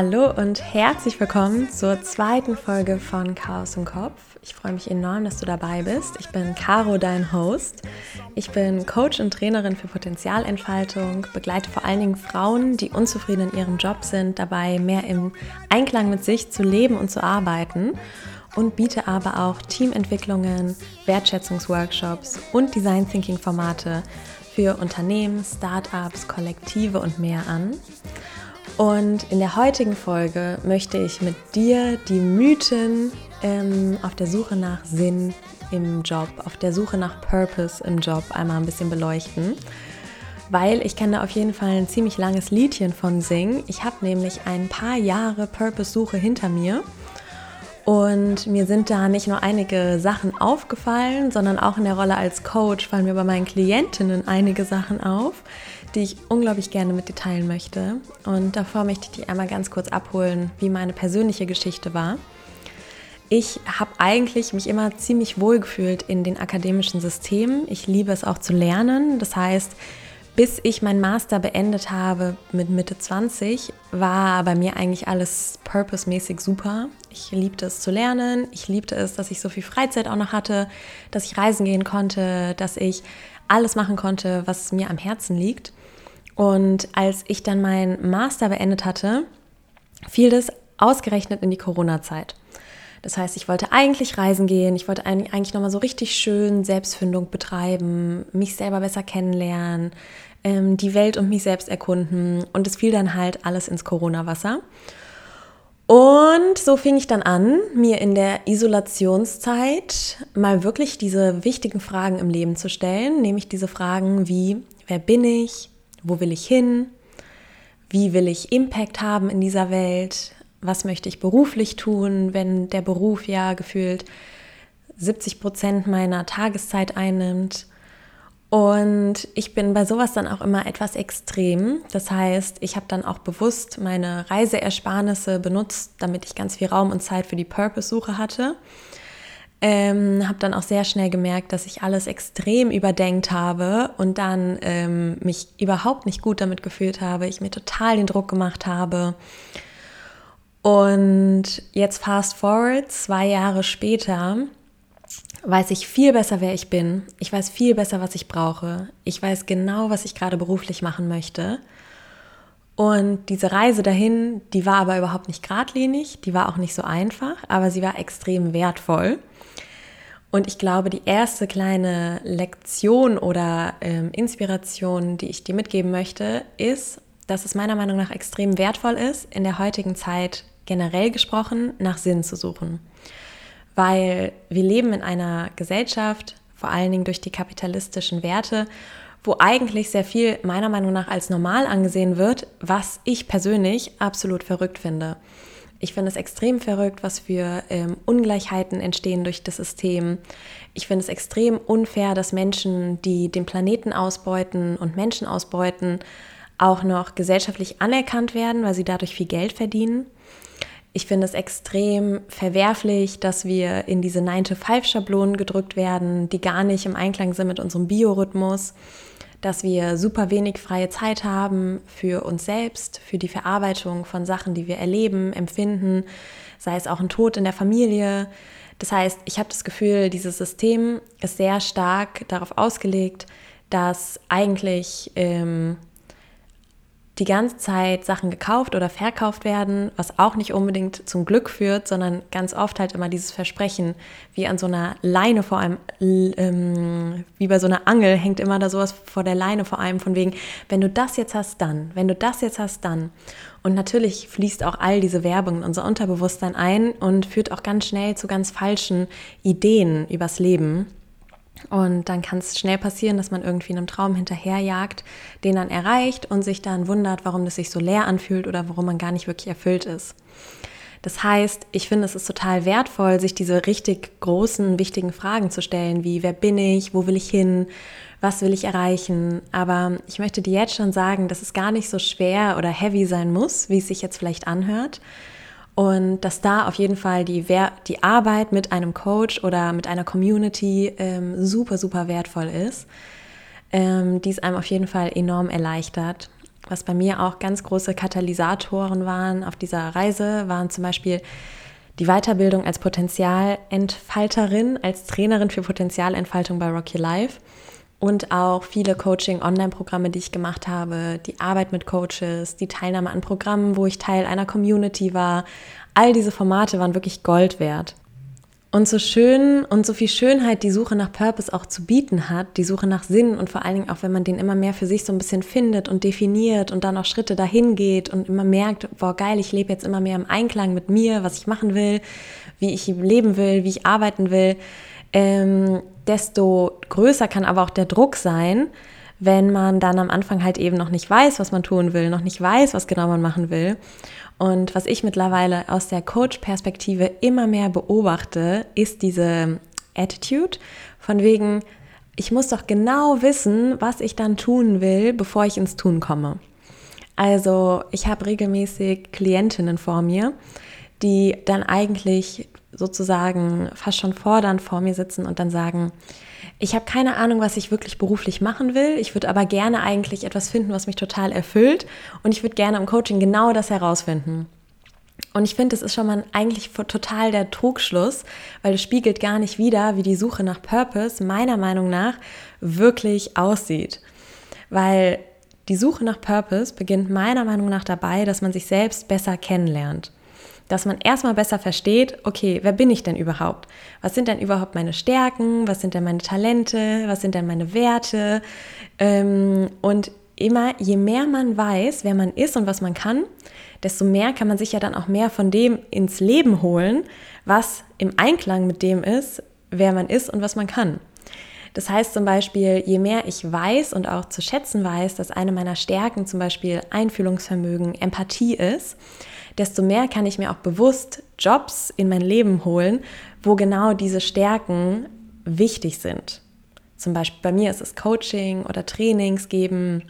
Hallo und herzlich willkommen zur zweiten Folge von Chaos im Kopf. Ich freue mich enorm, dass du dabei bist. Ich bin Caro, dein Host. Ich bin Coach und Trainerin für Potenzialentfaltung, begleite vor allen Dingen Frauen, die unzufrieden in ihrem Job sind, dabei mehr im Einklang mit sich zu leben und zu arbeiten und biete aber auch Teamentwicklungen, Wertschätzungsworkshops und Design Thinking Formate für Unternehmen, Startups, Kollektive und mehr an. Und in der heutigen Folge möchte ich mit dir die Mythen ähm, auf der Suche nach Sinn im Job, auf der Suche nach Purpose im Job einmal ein bisschen beleuchten. Weil ich kann da auf jeden Fall ein ziemlich langes Liedchen von singen. Ich habe nämlich ein paar Jahre Purpose-Suche hinter mir. Und mir sind da nicht nur einige Sachen aufgefallen, sondern auch in der Rolle als Coach fallen mir bei meinen Klientinnen einige Sachen auf, die ich unglaublich gerne mit dir teilen möchte. Und davor möchte ich dich einmal ganz kurz abholen, wie meine persönliche Geschichte war. Ich habe eigentlich mich immer ziemlich wohl gefühlt in den akademischen Systemen. Ich liebe es auch zu lernen. Das heißt, bis ich meinen Master beendet habe mit Mitte 20, war bei mir eigentlich alles purpose-mäßig super. Ich liebte es zu lernen. Ich liebte es, dass ich so viel Freizeit auch noch hatte, dass ich reisen gehen konnte, dass ich alles machen konnte, was mir am Herzen liegt. Und als ich dann meinen Master beendet hatte, fiel das ausgerechnet in die Corona-Zeit. Das heißt, ich wollte eigentlich reisen gehen, ich wollte eigentlich nochmal so richtig schön Selbstfindung betreiben, mich selber besser kennenlernen, ähm, die Welt und mich selbst erkunden. Und es fiel dann halt alles ins Corona-Wasser. Und so fing ich dann an, mir in der Isolationszeit mal wirklich diese wichtigen Fragen im Leben zu stellen, nämlich diese Fragen wie, wer bin ich? Wo will ich hin? Wie will ich Impact haben in dieser Welt? Was möchte ich beruflich tun, wenn der Beruf ja gefühlt 70 Prozent meiner Tageszeit einnimmt? Und ich bin bei sowas dann auch immer etwas extrem. Das heißt, ich habe dann auch bewusst meine Reiseersparnisse benutzt, damit ich ganz viel Raum und Zeit für die Purpose-Suche hatte. Ähm, habe dann auch sehr schnell gemerkt, dass ich alles extrem überdenkt habe und dann ähm, mich überhaupt nicht gut damit gefühlt habe, ich mir total den Druck gemacht habe. Und jetzt fast forward, zwei Jahre später, weiß ich viel besser, wer ich bin. Ich weiß viel besser, was ich brauche. Ich weiß genau, was ich gerade beruflich machen möchte. Und diese Reise dahin, die war aber überhaupt nicht geradlinig, die war auch nicht so einfach, aber sie war extrem wertvoll. Und ich glaube, die erste kleine Lektion oder ähm, Inspiration, die ich dir mitgeben möchte, ist, dass es meiner Meinung nach extrem wertvoll ist, in der heutigen Zeit generell gesprochen nach Sinn zu suchen. Weil wir leben in einer Gesellschaft, vor allen Dingen durch die kapitalistischen Werte, wo eigentlich sehr viel meiner Meinung nach als normal angesehen wird, was ich persönlich absolut verrückt finde. Ich finde es extrem verrückt, was für ähm, Ungleichheiten entstehen durch das System. Ich finde es extrem unfair, dass Menschen, die den Planeten ausbeuten und Menschen ausbeuten, auch noch gesellschaftlich anerkannt werden, weil sie dadurch viel Geld verdienen. Ich finde es extrem verwerflich, dass wir in diese 9-to-5-Schablonen gedrückt werden, die gar nicht im Einklang sind mit unserem Biorhythmus dass wir super wenig freie Zeit haben für uns selbst, für die Verarbeitung von Sachen, die wir erleben, empfinden, sei es auch ein Tod in der Familie. Das heißt, ich habe das Gefühl, dieses System ist sehr stark darauf ausgelegt, dass eigentlich ähm, die ganze Zeit Sachen gekauft oder verkauft werden, was auch nicht unbedingt zum Glück führt, sondern ganz oft halt immer dieses Versprechen, wie an so einer Leine vor einem, ähm, wie bei so einer Angel hängt immer da sowas vor der Leine vor einem von wegen, wenn du das jetzt hast, dann, wenn du das jetzt hast, dann. Und natürlich fließt auch all diese Werbung in unser Unterbewusstsein ein und führt auch ganz schnell zu ganz falschen Ideen übers Leben und dann kann es schnell passieren, dass man irgendwie einem Traum hinterherjagt, den dann erreicht und sich dann wundert, warum das sich so leer anfühlt oder warum man gar nicht wirklich erfüllt ist. Das heißt, ich finde, es ist total wertvoll, sich diese richtig großen, wichtigen Fragen zu stellen, wie wer bin ich, wo will ich hin, was will ich erreichen. Aber ich möchte dir jetzt schon sagen, dass es gar nicht so schwer oder heavy sein muss, wie es sich jetzt vielleicht anhört, und dass da auf jeden Fall die, die Arbeit mit einem Coach oder mit einer Community ähm, super, super wertvoll ist, ähm, die es einem auf jeden Fall enorm erleichtert. Was bei mir auch ganz große Katalysatoren waren auf dieser Reise, waren zum Beispiel die Weiterbildung als Potenzialentfalterin, als Trainerin für Potenzialentfaltung bei Rocky Life und auch viele Coaching-Online-Programme, die ich gemacht habe, die Arbeit mit Coaches, die Teilnahme an Programmen, wo ich Teil einer Community war. All diese Formate waren wirklich Gold wert. Und so schön und so viel Schönheit die Suche nach Purpose auch zu bieten hat, die Suche nach Sinn und vor allen Dingen auch, wenn man den immer mehr für sich so ein bisschen findet und definiert und dann auch Schritte dahin geht und immer merkt, boah geil, ich lebe jetzt immer mehr im Einklang mit mir, was ich machen will, wie ich leben will, wie ich arbeiten will, ähm, desto größer kann aber auch der Druck sein, wenn man dann am Anfang halt eben noch nicht weiß, was man tun will, noch nicht weiß, was genau man machen will. Und was ich mittlerweile aus der Coach-Perspektive immer mehr beobachte, ist diese Attitude von wegen, ich muss doch genau wissen, was ich dann tun will, bevor ich ins Tun komme. Also ich habe regelmäßig Klientinnen vor mir, die dann eigentlich sozusagen fast schon fordernd vor mir sitzen und dann sagen, ich habe keine Ahnung, was ich wirklich beruflich machen will. Ich würde aber gerne eigentlich etwas finden, was mich total erfüllt. Und ich würde gerne im Coaching genau das herausfinden. Und ich finde, das ist schon mal eigentlich total der Trugschluss, weil es spiegelt gar nicht wider, wie die Suche nach Purpose meiner Meinung nach wirklich aussieht. Weil die Suche nach Purpose beginnt meiner Meinung nach dabei, dass man sich selbst besser kennenlernt dass man erstmal besser versteht, okay, wer bin ich denn überhaupt? Was sind denn überhaupt meine Stärken? Was sind denn meine Talente? Was sind denn meine Werte? Ähm, und immer, je mehr man weiß, wer man ist und was man kann, desto mehr kann man sich ja dann auch mehr von dem ins Leben holen, was im Einklang mit dem ist, wer man ist und was man kann. Das heißt zum Beispiel, je mehr ich weiß und auch zu schätzen weiß, dass eine meiner Stärken zum Beispiel Einfühlungsvermögen, Empathie ist, desto mehr kann ich mir auch bewusst Jobs in mein Leben holen, wo genau diese Stärken wichtig sind. Zum Beispiel bei mir ist es Coaching oder Trainings geben,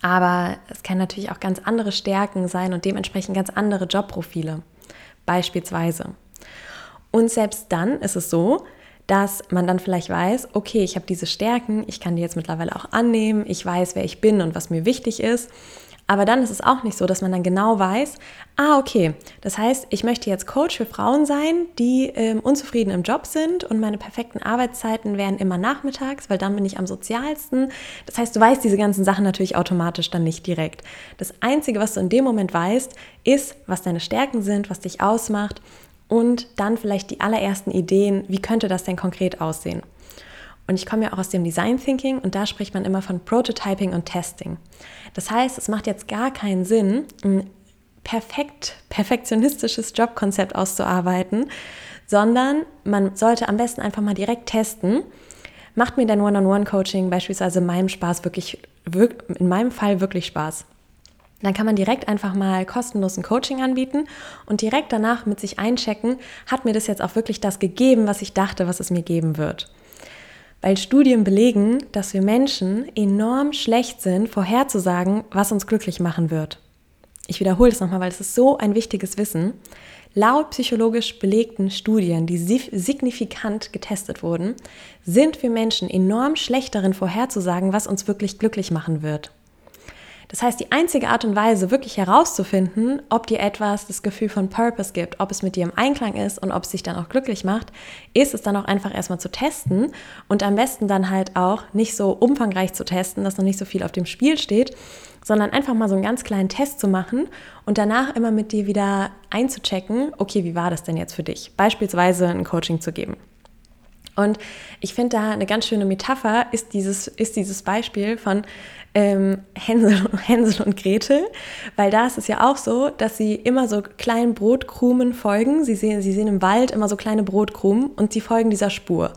aber es kann natürlich auch ganz andere Stärken sein und dementsprechend ganz andere Jobprofile, beispielsweise. Und selbst dann ist es so, dass man dann vielleicht weiß, okay, ich habe diese Stärken, ich kann die jetzt mittlerweile auch annehmen, ich weiß, wer ich bin und was mir wichtig ist aber dann ist es auch nicht so, dass man dann genau weiß, ah, okay, das heißt, ich möchte jetzt Coach für Frauen sein, die ähm, unzufrieden im Job sind und meine perfekten Arbeitszeiten wären immer nachmittags, weil dann bin ich am sozialsten. Das heißt, du weißt diese ganzen Sachen natürlich automatisch dann nicht direkt. Das Einzige, was du in dem Moment weißt, ist, was deine Stärken sind, was dich ausmacht und dann vielleicht die allerersten Ideen, wie könnte das denn konkret aussehen. Und ich komme ja auch aus dem Design Thinking und da spricht man immer von Prototyping und Testing. Das heißt, es macht jetzt gar keinen Sinn, ein perfekt perfektionistisches Jobkonzept auszuarbeiten, sondern man sollte am besten einfach mal direkt testen. Macht mir dein One-on-One-Coaching beispielsweise in meinem Spaß wirklich, in meinem Fall wirklich Spaß? Dann kann man direkt einfach mal kostenlos ein Coaching anbieten und direkt danach mit sich einchecken, hat mir das jetzt auch wirklich das gegeben, was ich dachte, was es mir geben wird weil Studien belegen, dass wir Menschen enorm schlecht sind, vorherzusagen, was uns glücklich machen wird. Ich wiederhole das nochmal, weil es ist so ein wichtiges Wissen. Laut psychologisch belegten Studien, die signifikant getestet wurden, sind wir Menschen enorm schlecht darin vorherzusagen, was uns wirklich glücklich machen wird. Das heißt, die einzige Art und Weise, wirklich herauszufinden, ob dir etwas das Gefühl von Purpose gibt, ob es mit dir im Einklang ist und ob es dich dann auch glücklich macht, ist es dann auch einfach erstmal zu testen und am besten dann halt auch nicht so umfangreich zu testen, dass noch nicht so viel auf dem Spiel steht, sondern einfach mal so einen ganz kleinen Test zu machen und danach immer mit dir wieder einzuchecken, okay, wie war das denn jetzt für dich? Beispielsweise ein Coaching zu geben. Und ich finde da eine ganz schöne Metapher ist dieses, ist dieses Beispiel von ähm, Hänsel, Hänsel und Gretel, weil da ist es ja auch so, dass sie immer so kleinen Brotkrumen folgen. Sie sehen, sie sehen im Wald immer so kleine Brotkrumen und sie folgen dieser Spur.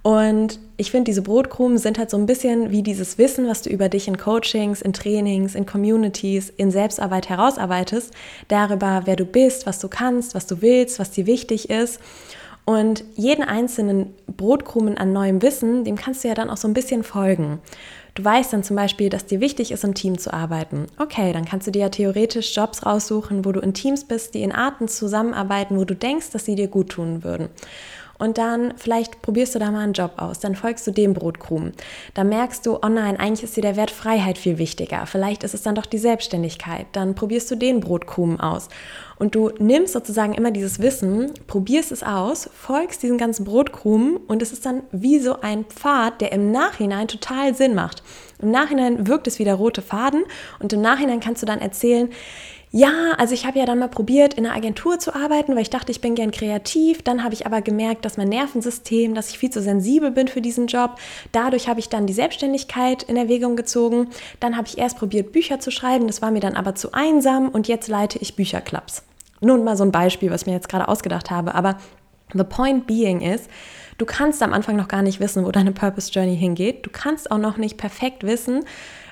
Und ich finde, diese Brotkrumen sind halt so ein bisschen wie dieses Wissen, was du über dich in Coachings, in Trainings, in Communities, in Selbstarbeit herausarbeitest, darüber, wer du bist, was du kannst, was du willst, was dir wichtig ist. Und jeden einzelnen Brotkrumen an neuem Wissen, dem kannst du ja dann auch so ein bisschen folgen. Du weißt dann zum Beispiel, dass dir wichtig ist, im Team zu arbeiten. Okay, dann kannst du dir ja theoretisch Jobs raussuchen, wo du in Teams bist, die in Arten zusammenarbeiten, wo du denkst, dass sie dir gut tun würden. Und dann vielleicht probierst du da mal einen Job aus, dann folgst du dem Brotkrumen. Da merkst du, oh nein, eigentlich ist dir der Wert Freiheit viel wichtiger. Vielleicht ist es dann doch die Selbstständigkeit. Dann probierst du den Brotkrumen aus. Und du nimmst sozusagen immer dieses Wissen, probierst es aus, folgst diesen ganzen Brotkrumen und es ist dann wie so ein Pfad, der im Nachhinein total Sinn macht. Im Nachhinein wirkt es wie der rote Faden und im Nachhinein kannst du dann erzählen, ja, also ich habe ja dann mal probiert, in einer Agentur zu arbeiten, weil ich dachte, ich bin gern kreativ. Dann habe ich aber gemerkt, dass mein Nervensystem, dass ich viel zu sensibel bin für diesen Job. Dadurch habe ich dann die Selbstständigkeit in Erwägung gezogen. Dann habe ich erst probiert, Bücher zu schreiben. Das war mir dann aber zu einsam und jetzt leite ich Bücherclubs. Nun mal so ein Beispiel, was ich mir jetzt gerade ausgedacht habe. Aber the point being ist, du kannst am Anfang noch gar nicht wissen, wo deine Purpose Journey hingeht. Du kannst auch noch nicht perfekt wissen,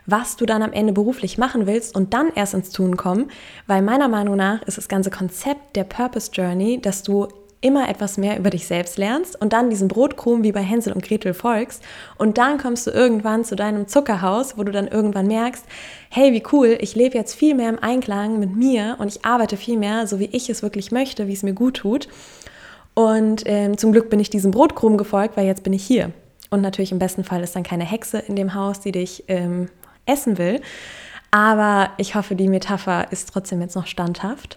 was du dann am Ende beruflich machen willst und dann erst ins Tun kommen, weil meiner Meinung nach ist das ganze Konzept der Purpose Journey, dass du immer etwas mehr über dich selbst lernst und dann diesen Brotkrumen wie bei Hänsel und Gretel folgst und dann kommst du irgendwann zu deinem Zuckerhaus, wo du dann irgendwann merkst, hey, wie cool, ich lebe jetzt viel mehr im Einklang mit mir und ich arbeite viel mehr, so wie ich es wirklich möchte, wie es mir gut tut. Und ähm, zum Glück bin ich diesem Brotkrumen gefolgt, weil jetzt bin ich hier. Und natürlich im besten Fall ist dann keine Hexe in dem Haus, die dich ähm, essen will. Aber ich hoffe, die Metapher ist trotzdem jetzt noch standhaft.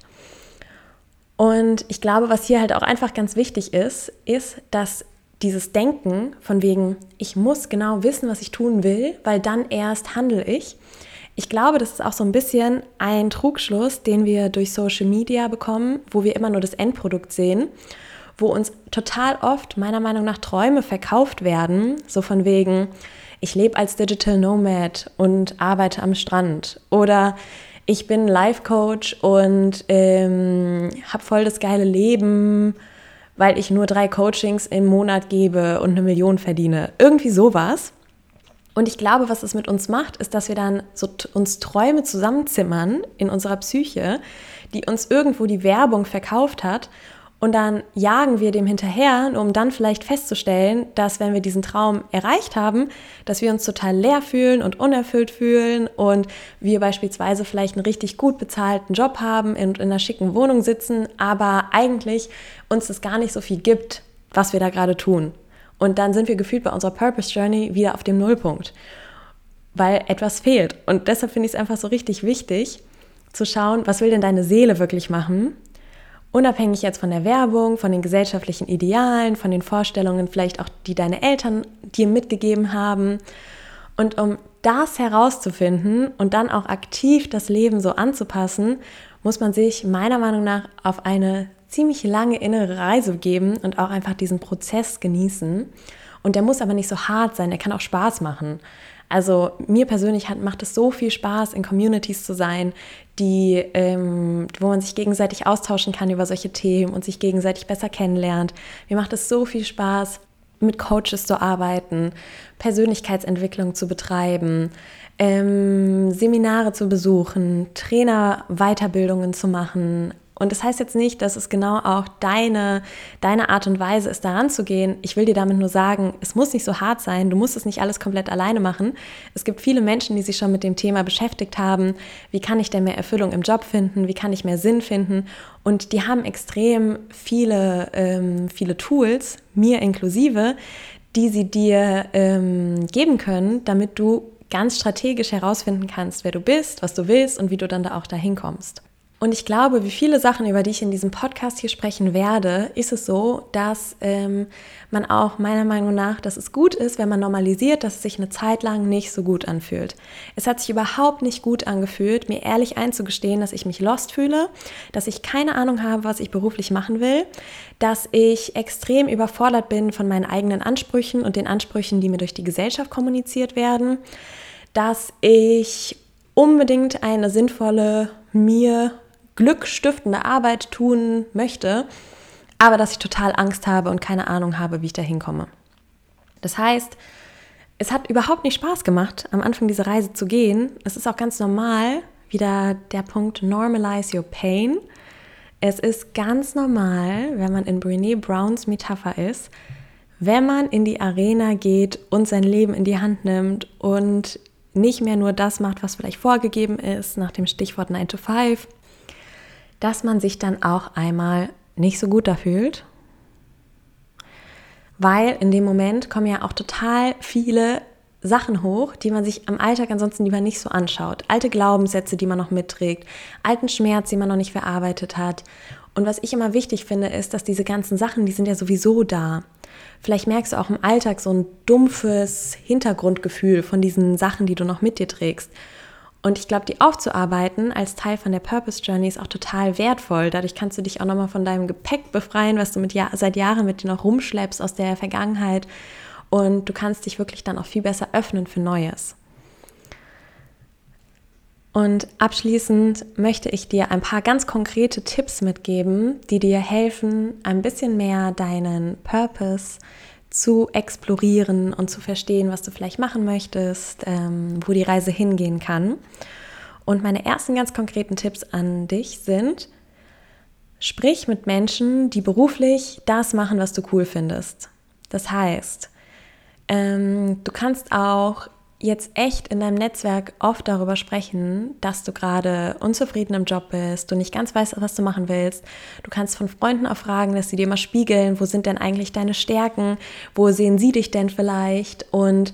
Und ich glaube, was hier halt auch einfach ganz wichtig ist, ist, dass dieses Denken von wegen, ich muss genau wissen, was ich tun will, weil dann erst handle ich. Ich glaube, das ist auch so ein bisschen ein Trugschluss, den wir durch Social Media bekommen, wo wir immer nur das Endprodukt sehen, wo uns total oft meiner Meinung nach Träume verkauft werden, so von wegen, ich lebe als Digital Nomad und arbeite am Strand. Oder ich bin Life Coach und ähm, habe voll das geile Leben, weil ich nur drei Coachings im Monat gebe und eine Million verdiene. Irgendwie sowas. Und ich glaube, was es mit uns macht, ist, dass wir dann so uns Träume zusammenzimmern in unserer Psyche, die uns irgendwo die Werbung verkauft hat und dann jagen wir dem hinterher, um dann vielleicht festzustellen, dass wenn wir diesen Traum erreicht haben, dass wir uns total leer fühlen und unerfüllt fühlen und wir beispielsweise vielleicht einen richtig gut bezahlten Job haben und in, in einer schicken Wohnung sitzen, aber eigentlich uns das gar nicht so viel gibt, was wir da gerade tun. Und dann sind wir gefühlt bei unserer Purpose Journey wieder auf dem Nullpunkt, weil etwas fehlt. Und deshalb finde ich es einfach so richtig wichtig, zu schauen, was will denn deine Seele wirklich machen Unabhängig jetzt von der Werbung, von den gesellschaftlichen Idealen, von den Vorstellungen vielleicht auch, die deine Eltern dir mitgegeben haben. Und um das herauszufinden und dann auch aktiv das Leben so anzupassen, muss man sich meiner Meinung nach auf eine ziemlich lange innere Reise geben und auch einfach diesen Prozess genießen. Und der muss aber nicht so hart sein, der kann auch Spaß machen. Also mir persönlich hat, macht es so viel Spaß, in Communities zu sein, die, ähm, wo man sich gegenseitig austauschen kann über solche Themen und sich gegenseitig besser kennenlernt. Mir macht es so viel Spaß, mit Coaches zu arbeiten, Persönlichkeitsentwicklung zu betreiben, ähm, Seminare zu besuchen, Trainer-Weiterbildungen zu machen, und das heißt jetzt nicht, dass es genau auch deine, deine Art und Weise ist, daran zu gehen. Ich will dir damit nur sagen, es muss nicht so hart sein, du musst es nicht alles komplett alleine machen. Es gibt viele Menschen, die sich schon mit dem Thema beschäftigt haben. Wie kann ich denn mehr Erfüllung im Job finden? Wie kann ich mehr Sinn finden? Und die haben extrem viele, ähm, viele Tools, mir inklusive, die sie dir ähm, geben können, damit du ganz strategisch herausfinden kannst, wer du bist, was du willst und wie du dann da auch dahin kommst. Und ich glaube, wie viele Sachen, über die ich in diesem Podcast hier sprechen werde, ist es so, dass ähm, man auch meiner Meinung nach, dass es gut ist, wenn man normalisiert, dass es sich eine Zeit lang nicht so gut anfühlt. Es hat sich überhaupt nicht gut angefühlt, mir ehrlich einzugestehen, dass ich mich lost fühle, dass ich keine Ahnung habe, was ich beruflich machen will, dass ich extrem überfordert bin von meinen eigenen Ansprüchen und den Ansprüchen, die mir durch die Gesellschaft kommuniziert werden, dass ich unbedingt eine sinnvolle, mir glückstiftende Arbeit tun möchte, aber dass ich total Angst habe und keine Ahnung habe, wie ich da hinkomme. Das heißt, es hat überhaupt nicht Spaß gemacht, am Anfang diese Reise zu gehen. Es ist auch ganz normal, wieder der Punkt Normalize Your Pain. Es ist ganz normal, wenn man in Brene Browns Metapher ist, wenn man in die Arena geht und sein Leben in die Hand nimmt und nicht mehr nur das macht, was vielleicht vorgegeben ist, nach dem Stichwort 9 to 5, dass man sich dann auch einmal nicht so gut da fühlt, Weil in dem Moment kommen ja auch total viele Sachen hoch, die man sich am Alltag ansonsten lieber nicht so anschaut. Alte Glaubenssätze, die man noch mitträgt, alten Schmerz, den man noch nicht verarbeitet hat. Und was ich immer wichtig finde, ist, dass diese ganzen Sachen, die sind ja sowieso da. Vielleicht merkst du auch im Alltag so ein dumpfes Hintergrundgefühl von diesen Sachen, die du noch mit dir trägst. Und ich glaube, die aufzuarbeiten als Teil von der Purpose Journey ist auch total wertvoll. Dadurch kannst du dich auch nochmal von deinem Gepäck befreien, was du mit Jahr, seit Jahren mit dir noch rumschleppst aus der Vergangenheit. Und du kannst dich wirklich dann auch viel besser öffnen für Neues. Und abschließend möchte ich dir ein paar ganz konkrete Tipps mitgeben, die dir helfen, ein bisschen mehr deinen Purpose zu explorieren und zu verstehen, was du vielleicht machen möchtest, ähm, wo die Reise hingehen kann. Und meine ersten ganz konkreten Tipps an dich sind, sprich mit Menschen, die beruflich das machen, was du cool findest. Das heißt, ähm, du kannst auch jetzt echt in deinem Netzwerk oft darüber sprechen, dass du gerade unzufrieden im Job bist, du nicht ganz weißt, was du machen willst. Du kannst von Freunden auch fragen, dass sie dir mal spiegeln, wo sind denn eigentlich deine Stärken, wo sehen sie dich denn vielleicht und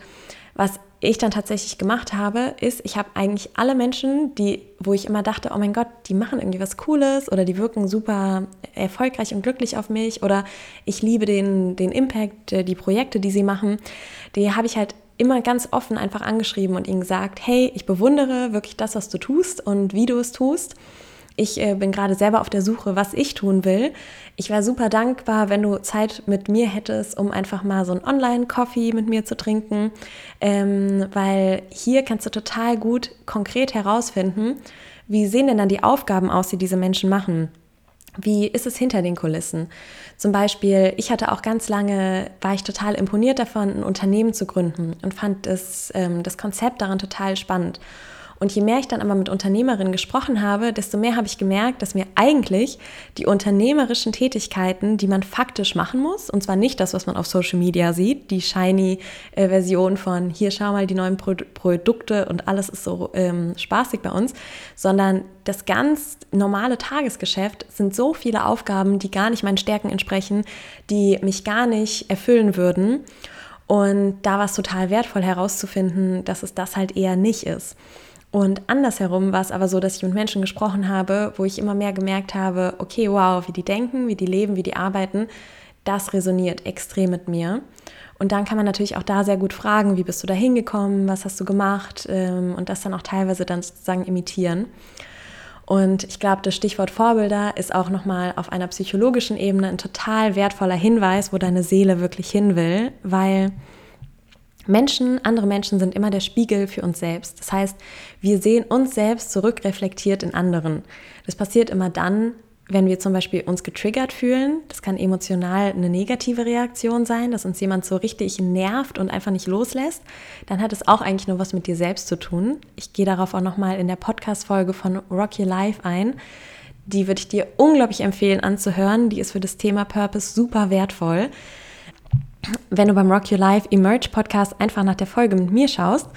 was ich dann tatsächlich gemacht habe, ist, ich habe eigentlich alle Menschen, die, wo ich immer dachte, oh mein Gott, die machen irgendwie was Cooles oder die wirken super erfolgreich und glücklich auf mich oder ich liebe den, den Impact, äh, die Projekte, die sie machen, die habe ich halt immer ganz offen einfach angeschrieben und ihnen gesagt, hey, ich bewundere wirklich das, was du tust und wie du es tust. Ich äh, bin gerade selber auf der Suche, was ich tun will. Ich wäre super dankbar, wenn du Zeit mit mir hättest, um einfach mal so einen Online-Coffee mit mir zu trinken, ähm, weil hier kannst du total gut konkret herausfinden, wie sehen denn dann die Aufgaben aus, die diese Menschen machen. Wie ist es hinter den Kulissen? Zum Beispiel, ich hatte auch ganz lange, war ich total imponiert davon, ein Unternehmen zu gründen und fand das, ähm, das Konzept daran total spannend. Und je mehr ich dann aber mit Unternehmerinnen gesprochen habe, desto mehr habe ich gemerkt, dass mir eigentlich die unternehmerischen Tätigkeiten, die man faktisch machen muss, und zwar nicht das, was man auf Social Media sieht, die shiny äh, Version von hier schau mal die neuen Pro Produkte und alles ist so ähm, spaßig bei uns, sondern das ganz normale Tagesgeschäft sind so viele Aufgaben, die gar nicht meinen Stärken entsprechen, die mich gar nicht erfüllen würden. Und da war es total wertvoll herauszufinden, dass es das halt eher nicht ist. Und andersherum war es aber so, dass ich mit Menschen gesprochen habe, wo ich immer mehr gemerkt habe, okay, wow, wie die denken, wie die leben, wie die arbeiten, das resoniert extrem mit mir. Und dann kann man natürlich auch da sehr gut fragen, wie bist du da hingekommen, was hast du gemacht ähm, und das dann auch teilweise dann sozusagen imitieren. Und ich glaube, das Stichwort Vorbilder ist auch nochmal auf einer psychologischen Ebene ein total wertvoller Hinweis, wo deine Seele wirklich hin will, weil Menschen, andere Menschen sind immer der Spiegel für uns selbst. Das heißt, wir sehen uns selbst zurückreflektiert in anderen. Das passiert immer dann, wenn wir zum Beispiel uns getriggert fühlen. Das kann emotional eine negative Reaktion sein, dass uns jemand so richtig nervt und einfach nicht loslässt. Dann hat es auch eigentlich nur was mit dir selbst zu tun. Ich gehe darauf auch nochmal in der Podcast-Folge von Rock Your Life ein. Die würde ich dir unglaublich empfehlen anzuhören. Die ist für das Thema Purpose super wertvoll wenn du beim Rock Your Life Emerge Podcast einfach nach der Folge mit mir schaust,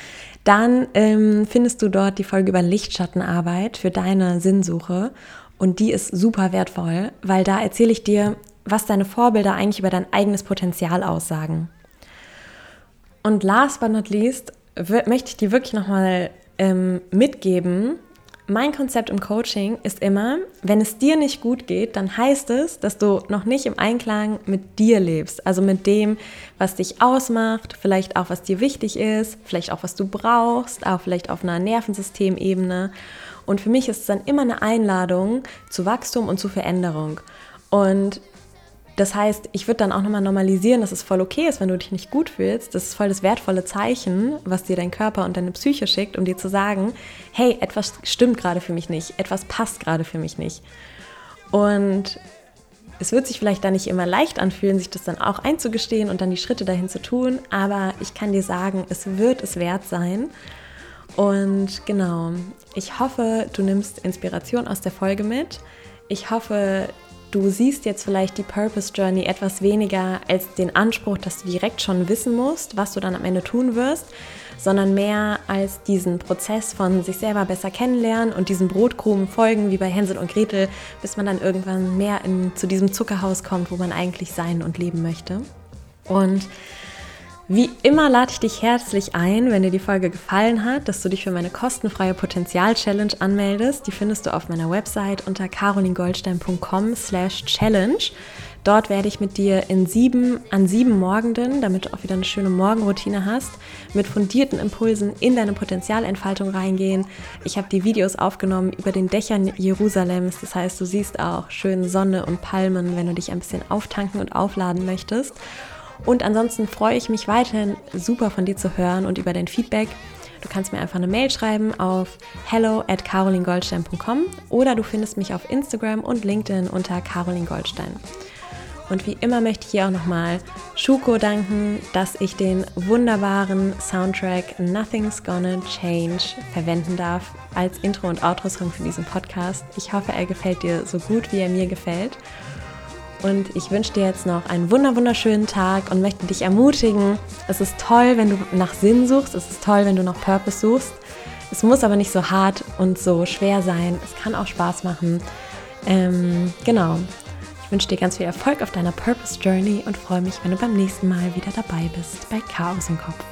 dann ähm, findest du dort die Folge über Lichtschattenarbeit für deine Sinnsuche. Und die ist super wertvoll, weil da erzähle ich dir, was deine Vorbilder eigentlich über dein eigenes Potenzial aussagen. Und last but not least möchte ich dir wirklich nochmal ähm, mitgeben, mein Konzept im Coaching ist immer, wenn es dir nicht gut geht, dann heißt es, dass du noch nicht im Einklang mit dir lebst. Also mit dem, was dich ausmacht, vielleicht auch, was dir wichtig ist, vielleicht auch, was du brauchst, auch vielleicht auf einer Nervensystemebene. Und für mich ist es dann immer eine Einladung zu Wachstum und zu Veränderung. Und das heißt, ich würde dann auch nochmal normalisieren, dass es voll okay ist, wenn du dich nicht gut fühlst. Das ist voll das wertvolle Zeichen, was dir dein Körper und deine Psyche schickt, um dir zu sagen, hey, etwas stimmt gerade für mich nicht, etwas passt gerade für mich nicht. Und es wird sich vielleicht dann nicht immer leicht anfühlen, sich das dann auch einzugestehen und dann die Schritte dahin zu tun, aber ich kann dir sagen, es wird es wert sein. Und genau, ich hoffe, du nimmst Inspiration aus der Folge mit. Ich hoffe, Du siehst jetzt vielleicht die Purpose Journey etwas weniger als den Anspruch, dass du direkt schon wissen musst, was du dann am Ende tun wirst, sondern mehr als diesen Prozess von sich selber besser kennenlernen und diesen Brotkrumen folgen, wie bei Hänsel und Gretel, bis man dann irgendwann mehr in, zu diesem Zuckerhaus kommt, wo man eigentlich sein und leben möchte. Und wie immer lade ich dich herzlich ein, wenn dir die Folge gefallen hat, dass du dich für meine kostenfreie Potenzial-Challenge anmeldest. Die findest du auf meiner Website unter carolingoldstein.com slash challenge. Dort werde ich mit dir in sieben, an sieben Morgenden, damit du auch wieder eine schöne Morgenroutine hast, mit fundierten Impulsen in deine Potenzialentfaltung reingehen. Ich habe die Videos aufgenommen über den Dächern Jerusalems. Das heißt, du siehst auch schön Sonne und Palmen, wenn du dich ein bisschen auftanken und aufladen möchtest. Und ansonsten freue ich mich weiterhin super von dir zu hören und über dein Feedback. Du kannst mir einfach eine Mail schreiben auf hello at carolingoldstein.com oder du findest mich auf Instagram und LinkedIn unter Caroline Goldstein. Und wie immer möchte ich hier auch nochmal Schuko danken, dass ich den wunderbaren Soundtrack Nothing's Gonna Change verwenden darf als Intro- und Outro-Song für diesen Podcast. Ich hoffe, er gefällt dir so gut, wie er mir gefällt. Und ich wünsche dir jetzt noch einen wunderschönen Tag und möchte dich ermutigen. Es ist toll, wenn du nach Sinn suchst. Es ist toll, wenn du nach Purpose suchst. Es muss aber nicht so hart und so schwer sein. Es kann auch Spaß machen. Ähm, genau. Ich wünsche dir ganz viel Erfolg auf deiner Purpose Journey und freue mich, wenn du beim nächsten Mal wieder dabei bist bei Chaos im Kopf.